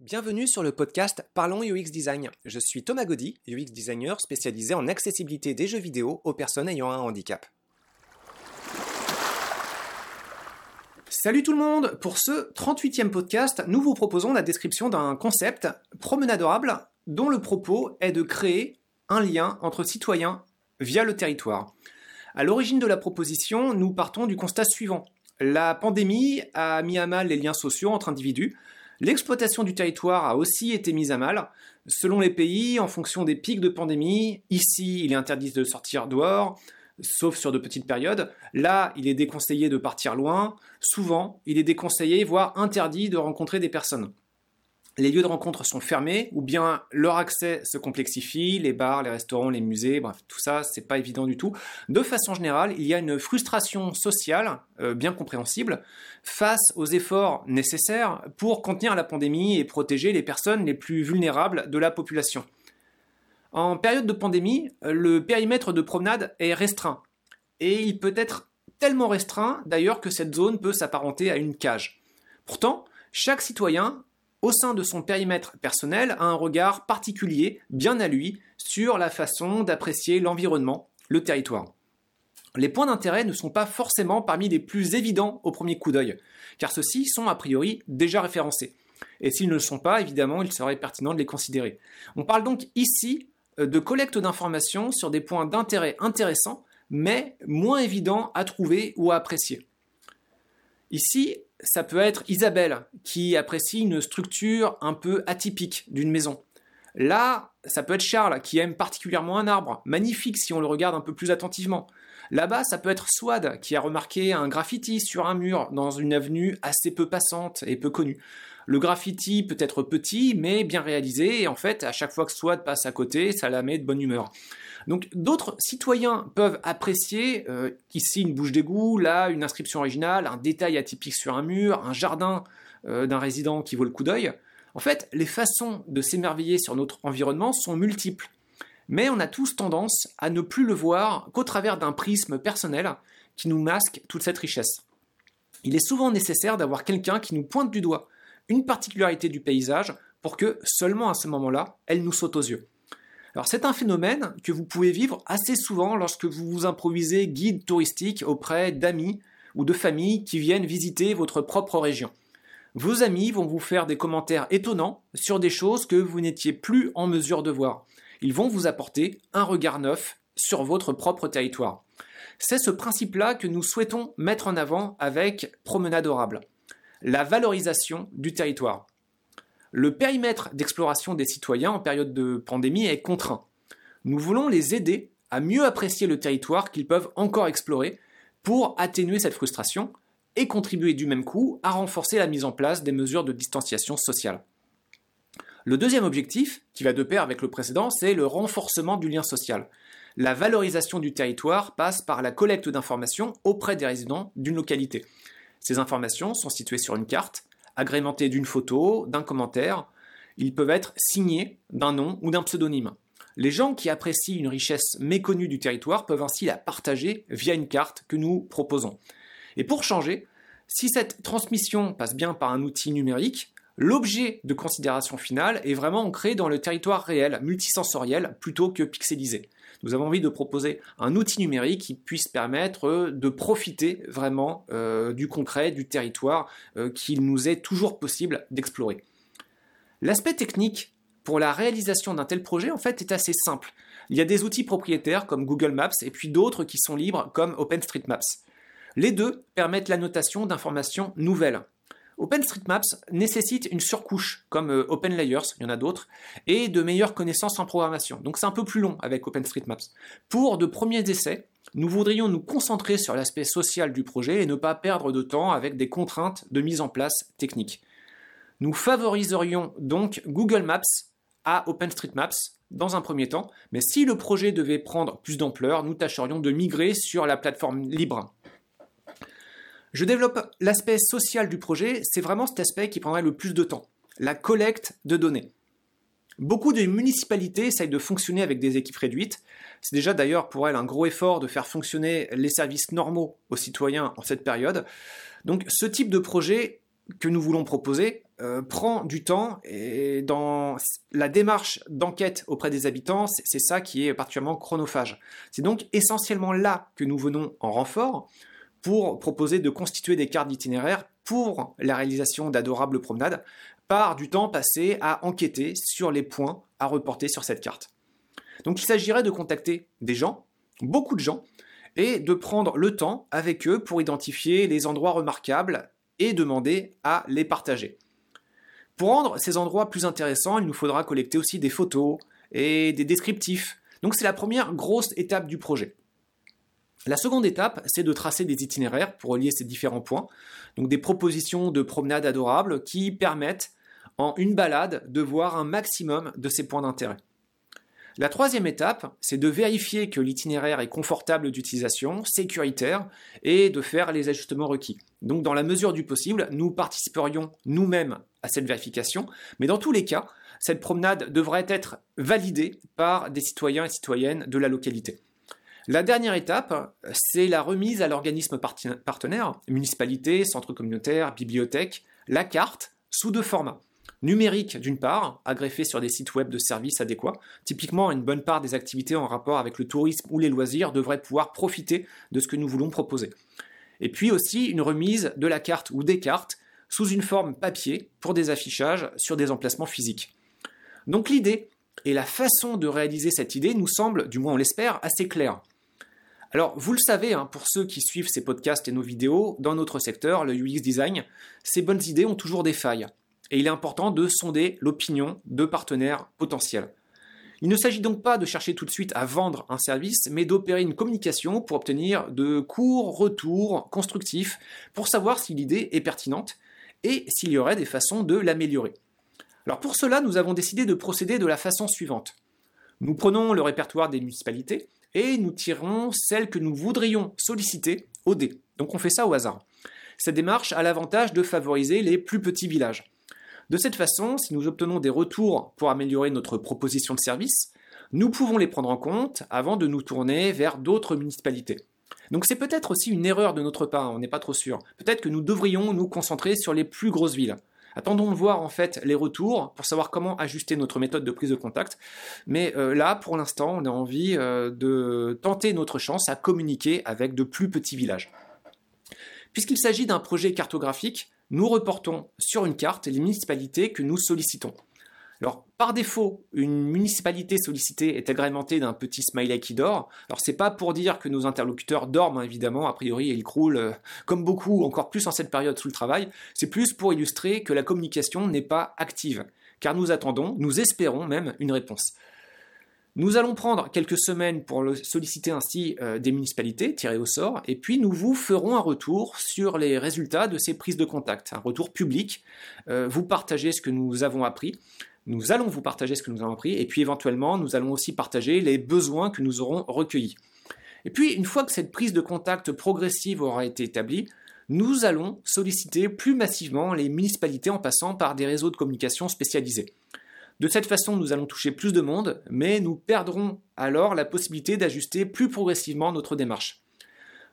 Bienvenue sur le podcast Parlons UX Design. Je suis Thomas Gaudy, UX designer spécialisé en accessibilité des jeux vidéo aux personnes ayant un handicap. Salut tout le monde Pour ce 38e podcast, nous vous proposons la description d'un concept promenadorable dont le propos est de créer un lien entre citoyens via le territoire. À l'origine de la proposition, nous partons du constat suivant. La pandémie a mis à mal les liens sociaux entre individus. L'exploitation du territoire a aussi été mise à mal. Selon les pays, en fonction des pics de pandémie, ici il est interdit de sortir dehors, sauf sur de petites périodes. Là, il est déconseillé de partir loin. Souvent, il est déconseillé, voire interdit de rencontrer des personnes les lieux de rencontre sont fermés ou bien leur accès se complexifie, les bars, les restaurants, les musées, bref, tout ça, c'est pas évident du tout. De façon générale, il y a une frustration sociale euh, bien compréhensible face aux efforts nécessaires pour contenir la pandémie et protéger les personnes les plus vulnérables de la population. En période de pandémie, le périmètre de promenade est restreint et il peut être tellement restreint d'ailleurs que cette zone peut s'apparenter à une cage. Pourtant, chaque citoyen au sein de son périmètre personnel, a un regard particulier, bien à lui, sur la façon d'apprécier l'environnement, le territoire. Les points d'intérêt ne sont pas forcément parmi les plus évidents au premier coup d'œil, car ceux-ci sont a priori déjà référencés. Et s'ils ne le sont pas, évidemment, il serait pertinent de les considérer. On parle donc ici euh, de collecte d'informations sur des points d'intérêt intéressants, mais moins évidents à trouver ou à apprécier. Ici, ça peut être Isabelle qui apprécie une structure un peu atypique d'une maison. Là, ça peut être Charles qui aime particulièrement un arbre, magnifique si on le regarde un peu plus attentivement. Là-bas, ça peut être Swad qui a remarqué un graffiti sur un mur dans une avenue assez peu passante et peu connue. Le graffiti peut être petit mais bien réalisé et en fait, à chaque fois que Swad passe à côté, ça la met de bonne humeur. Donc d'autres citoyens peuvent apprécier euh, ici une bouche d'égout, là une inscription originale, un détail atypique sur un mur, un jardin euh, d'un résident qui vaut le coup d'œil. En fait, les façons de s'émerveiller sur notre environnement sont multiples. Mais on a tous tendance à ne plus le voir qu'au travers d'un prisme personnel qui nous masque toute cette richesse. Il est souvent nécessaire d'avoir quelqu'un qui nous pointe du doigt une particularité du paysage pour que seulement à ce moment-là, elle nous saute aux yeux. Alors c'est un phénomène que vous pouvez vivre assez souvent lorsque vous vous improvisez guide touristique auprès d'amis ou de familles qui viennent visiter votre propre région. Vos amis vont vous faire des commentaires étonnants sur des choses que vous n'étiez plus en mesure de voir. Ils vont vous apporter un regard neuf sur votre propre territoire. C'est ce principe-là que nous souhaitons mettre en avant avec Promenade Orable. La valorisation du territoire le périmètre d'exploration des citoyens en période de pandémie est contraint. Nous voulons les aider à mieux apprécier le territoire qu'ils peuvent encore explorer pour atténuer cette frustration et contribuer du même coup à renforcer la mise en place des mesures de distanciation sociale. Le deuxième objectif, qui va de pair avec le précédent, c'est le renforcement du lien social. La valorisation du territoire passe par la collecte d'informations auprès des résidents d'une localité. Ces informations sont situées sur une carte agrémentés d'une photo, d'un commentaire. Ils peuvent être signés d'un nom ou d'un pseudonyme. Les gens qui apprécient une richesse méconnue du territoire peuvent ainsi la partager via une carte que nous proposons. Et pour changer, si cette transmission passe bien par un outil numérique, l'objet de considération finale est vraiment ancré dans le territoire réel, multisensoriel, plutôt que pixelisé. Nous avons envie de proposer un outil numérique qui puisse permettre de profiter vraiment euh, du concret, du territoire euh, qu'il nous est toujours possible d'explorer. L'aspect technique pour la réalisation d'un tel projet en fait est assez simple. Il y a des outils propriétaires comme Google Maps et puis d'autres qui sont libres comme OpenStreetMaps. Les deux permettent l'annotation d'informations nouvelles, OpenStreetMaps nécessite une surcouche comme euh, OpenLayers, il y en a d'autres, et de meilleures connaissances en programmation. Donc c'est un peu plus long avec OpenStreetMaps. Pour de premiers essais, nous voudrions nous concentrer sur l'aspect social du projet et ne pas perdre de temps avec des contraintes de mise en place technique. Nous favoriserions donc Google Maps à OpenStreetMaps dans un premier temps, mais si le projet devait prendre plus d'ampleur, nous tâcherions de migrer sur la plateforme libre. Je développe l'aspect social du projet, c'est vraiment cet aspect qui prendrait le plus de temps, la collecte de données. Beaucoup de municipalités essayent de fonctionner avec des équipes réduites. C'est déjà d'ailleurs pour elles un gros effort de faire fonctionner les services normaux aux citoyens en cette période. Donc ce type de projet que nous voulons proposer euh, prend du temps et dans la démarche d'enquête auprès des habitants, c'est ça qui est particulièrement chronophage. C'est donc essentiellement là que nous venons en renfort pour proposer de constituer des cartes d'itinéraire pour la réalisation d'adorables promenades par du temps passé à enquêter sur les points à reporter sur cette carte. Donc il s'agirait de contacter des gens, beaucoup de gens, et de prendre le temps avec eux pour identifier les endroits remarquables et demander à les partager. Pour rendre ces endroits plus intéressants, il nous faudra collecter aussi des photos et des descriptifs. Donc c'est la première grosse étape du projet. La seconde étape, c'est de tracer des itinéraires pour relier ces différents points, donc des propositions de promenades adorables qui permettent en une balade de voir un maximum de ces points d'intérêt. La troisième étape, c'est de vérifier que l'itinéraire est confortable d'utilisation, sécuritaire, et de faire les ajustements requis. Donc dans la mesure du possible, nous participerions nous-mêmes à cette vérification, mais dans tous les cas, cette promenade devrait être validée par des citoyens et citoyennes de la localité. La dernière étape, c'est la remise à l'organisme partenaire, municipalité, centre communautaire, bibliothèque, la carte sous deux formats numérique d'une part, agreffé sur des sites web de services adéquats. Typiquement, une bonne part des activités en rapport avec le tourisme ou les loisirs devraient pouvoir profiter de ce que nous voulons proposer. Et puis aussi une remise de la carte ou des cartes sous une forme papier pour des affichages sur des emplacements physiques. Donc l'idée et la façon de réaliser cette idée nous semble, du moins on l'espère, assez claire. Alors, vous le savez, hein, pour ceux qui suivent ces podcasts et nos vidéos, dans notre secteur, le UX design, ces bonnes idées ont toujours des failles et il est important de sonder l'opinion de partenaires potentiels. Il ne s'agit donc pas de chercher tout de suite à vendre un service, mais d'opérer une communication pour obtenir de courts retours constructifs pour savoir si l'idée est pertinente et s'il y aurait des façons de l'améliorer. Alors pour cela, nous avons décidé de procéder de la façon suivante. Nous prenons le répertoire des municipalités et nous tirons celles que nous voudrions solliciter au dé. Donc on fait ça au hasard. Cette démarche a l'avantage de favoriser les plus petits villages. De cette façon, si nous obtenons des retours pour améliorer notre proposition de service, nous pouvons les prendre en compte avant de nous tourner vers d'autres municipalités. Donc c'est peut-être aussi une erreur de notre part, on n'est pas trop sûr. Peut-être que nous devrions nous concentrer sur les plus grosses villes. Attendons de voir en fait les retours pour savoir comment ajuster notre méthode de prise de contact. Mais euh, là, pour l'instant, on a envie euh, de tenter notre chance à communiquer avec de plus petits villages. Puisqu'il s'agit d'un projet cartographique, nous reportons sur une carte les municipalités que nous sollicitons. Alors, par défaut, une municipalité sollicitée est agrémentée d'un petit smiley qui dort. Alors, c'est pas pour dire que nos interlocuteurs dorment, évidemment, a priori, ils croulent, euh, comme beaucoup, encore plus en cette période sous le travail. C'est plus pour illustrer que la communication n'est pas active, car nous attendons, nous espérons même une réponse. Nous allons prendre quelques semaines pour solliciter ainsi euh, des municipalités tirées au sort, et puis nous vous ferons un retour sur les résultats de ces prises de contact, un retour public. Euh, vous partagez ce que nous avons appris. Nous allons vous partager ce que nous avons appris, et puis éventuellement, nous allons aussi partager les besoins que nous aurons recueillis. Et puis, une fois que cette prise de contact progressive aura été établie, nous allons solliciter plus massivement les municipalités en passant par des réseaux de communication spécialisés. De cette façon, nous allons toucher plus de monde, mais nous perdrons alors la possibilité d'ajuster plus progressivement notre démarche.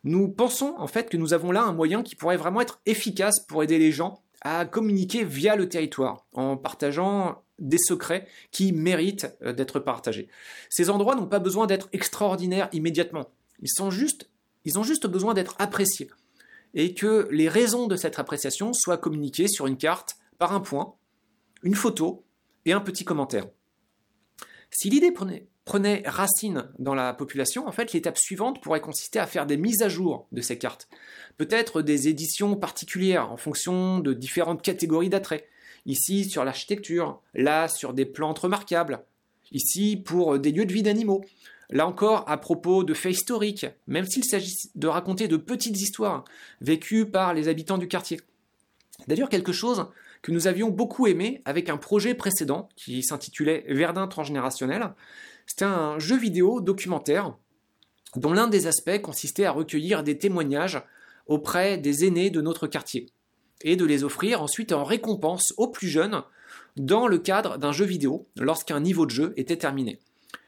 Nous pensons en fait que nous avons là un moyen qui pourrait vraiment être efficace pour aider les gens à communiquer via le territoire, en partageant des secrets qui méritent euh, d'être partagés. Ces endroits n'ont pas besoin d'être extraordinaires immédiatement. Ils, sont juste, ils ont juste besoin d'être appréciés. Et que les raisons de cette appréciation soient communiquées sur une carte par un point, une photo et un petit commentaire. Si l'idée prenait, racine dans la population, en fait, l'étape suivante pourrait consister à faire des mises à jour de ces cartes. Peut-être des éditions particulières en fonction de différentes catégories d'attraits. Ici sur l'architecture, là sur des plantes remarquables, ici pour des lieux de vie d'animaux. Là encore, à propos de faits historiques, même s'il s'agit de raconter de petites histoires vécues par les habitants du quartier. D'ailleurs, quelque chose que nous avions beaucoup aimé avec un projet précédent qui s'intitulait Verdun transgénérationnel. C'était un jeu vidéo documentaire dont l'un des aspects consistait à recueillir des témoignages auprès des aînés de notre quartier et de les offrir ensuite en récompense aux plus jeunes dans le cadre d'un jeu vidéo lorsqu'un niveau de jeu était terminé.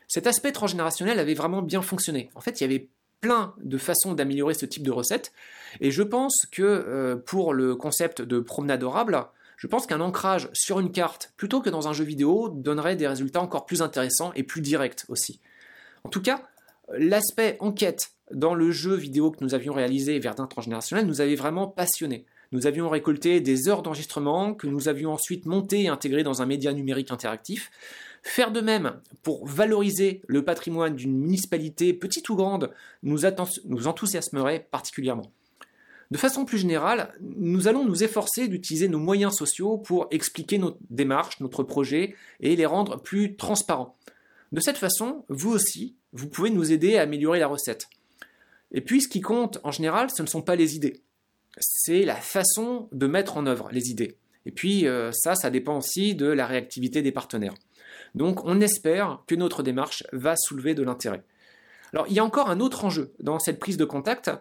Cet aspect transgénérationnel avait vraiment bien fonctionné. En fait, il y avait plein de façons d'améliorer ce type de recette et je pense que euh, pour le concept de promenade adorable, Je pense qu'un ancrage sur une carte plutôt que dans un jeu vidéo donnerait des résultats encore plus intéressants et plus directs aussi. En tout cas, l'aspect enquête dans le jeu vidéo que nous avions réalisé Verdun transgénérationnel nous avait vraiment passionné. Nous avions récolté des heures d'enregistrement que nous avions ensuite montées et intégrées dans un média numérique interactif. Faire de même pour valoriser le patrimoine d'une municipalité, petite ou grande, nous, enthousiasmerait particulièrement. De façon plus générale, nous allons nous efforcer d'utiliser nos moyens sociaux pour expliquer notre démarche, notre projet et les rendre plus transparents. De cette façon, vous aussi, vous pouvez nous aider à améliorer la recette. Et puis, ce qui compte en général, ce ne sont pas les idées. C'est la façon de mettre en œuvre les idées. Et puis, euh, ça, ça dépend aussi de la réactivité des partenaires. Donc, on espère que notre démarche va soulever de l'intérêt. Alors, il y a encore un autre enjeu dans cette prise de contact,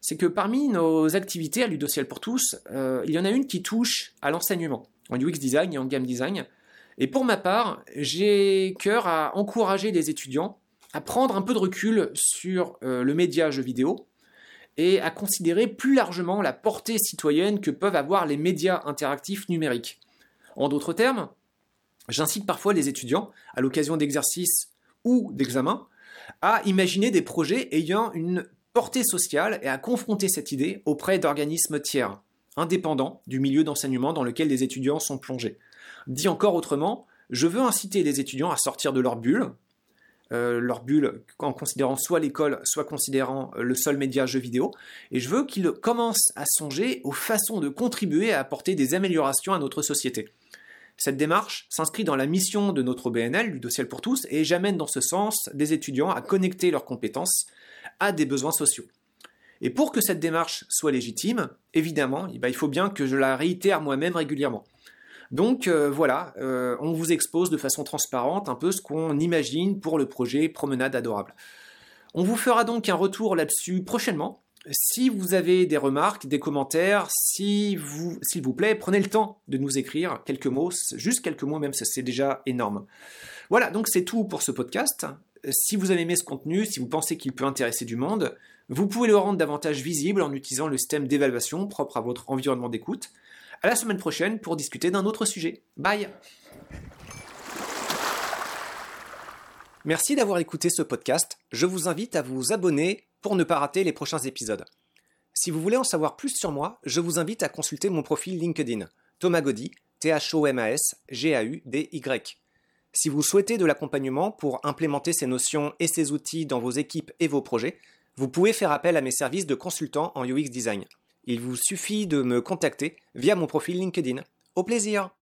c'est que parmi nos activités à Ludociel pour tous, euh, il y en a une qui touche à l'enseignement, en UX design et en game design. Et pour ma part, j'ai cœur à encourager les étudiants à prendre un peu de recul sur euh, le média jeu vidéo et à considérer plus largement la portée citoyenne que peuvent avoir les médias interactifs numériques. En d'autres termes, j'incite parfois les étudiants, à l'occasion d'exercices ou d'examens, à imaginer des projets ayant une portée sociale et à confronter cette idée auprès d'organismes tiers, indépendants du milieu d'enseignement dans lequel les étudiants sont plongés. Dit encore autrement, je veux inciter les étudiants à sortir de leur bulle, euh, leur bulle en considérant soit l'école, soit considérant euh, le seul média jeu vidéo. Et je veux qu'ils commencent à songer aux façons de contribuer à apporter des améliorations à notre société. Cette démarche s'inscrit dans la mission de notre BNL, du dossier pour tous, et j'amène dans ce sens des étudiants à connecter leurs compétences à des besoins sociaux. Et pour que cette démarche soit légitime, évidemment, eh ben, il faut bien que je la réitère moi-même régulièrement. Donc euh, voilà, euh, on vous expose de façon transparente un peu ce qu'on imagine pour le projet Promenade Adorable. On vous fera donc un retour là-dessus prochainement. Si vous avez des remarques, des commentaires, s'il vous plaît, prenez le temps de nous écrire quelques mots, juste quelques mots même, c'est déjà énorme. Voilà, donc c'est tout pour ce podcast. Si vous avez aimé ce contenu, si vous pensez qu'il peut intéresser du monde, vous pouvez le rendre davantage visible en utilisant le système d'évaluation propre à votre environnement d'écoute. À la semaine prochaine pour discuter d'un autre sujet. Bye Merci d'avoir écouté ce podcast. Je vous invite à vous abonner pour ne pas rater les prochains épisodes. Si vous voulez en savoir plus sur moi, je vous invite à consulter mon profil LinkedIn, Thomas Gaudy, T-H-O-M-A-S, G-A-U-D-Y. Si vous souhaitez de l'accompagnement pour implémenter ces notions et ces outils dans vos équipes et vos projets, vous pouvez faire appel à mes services de consultant en UX Design. Il vous suffit de me contacter via mon profil LinkedIn. Au plaisir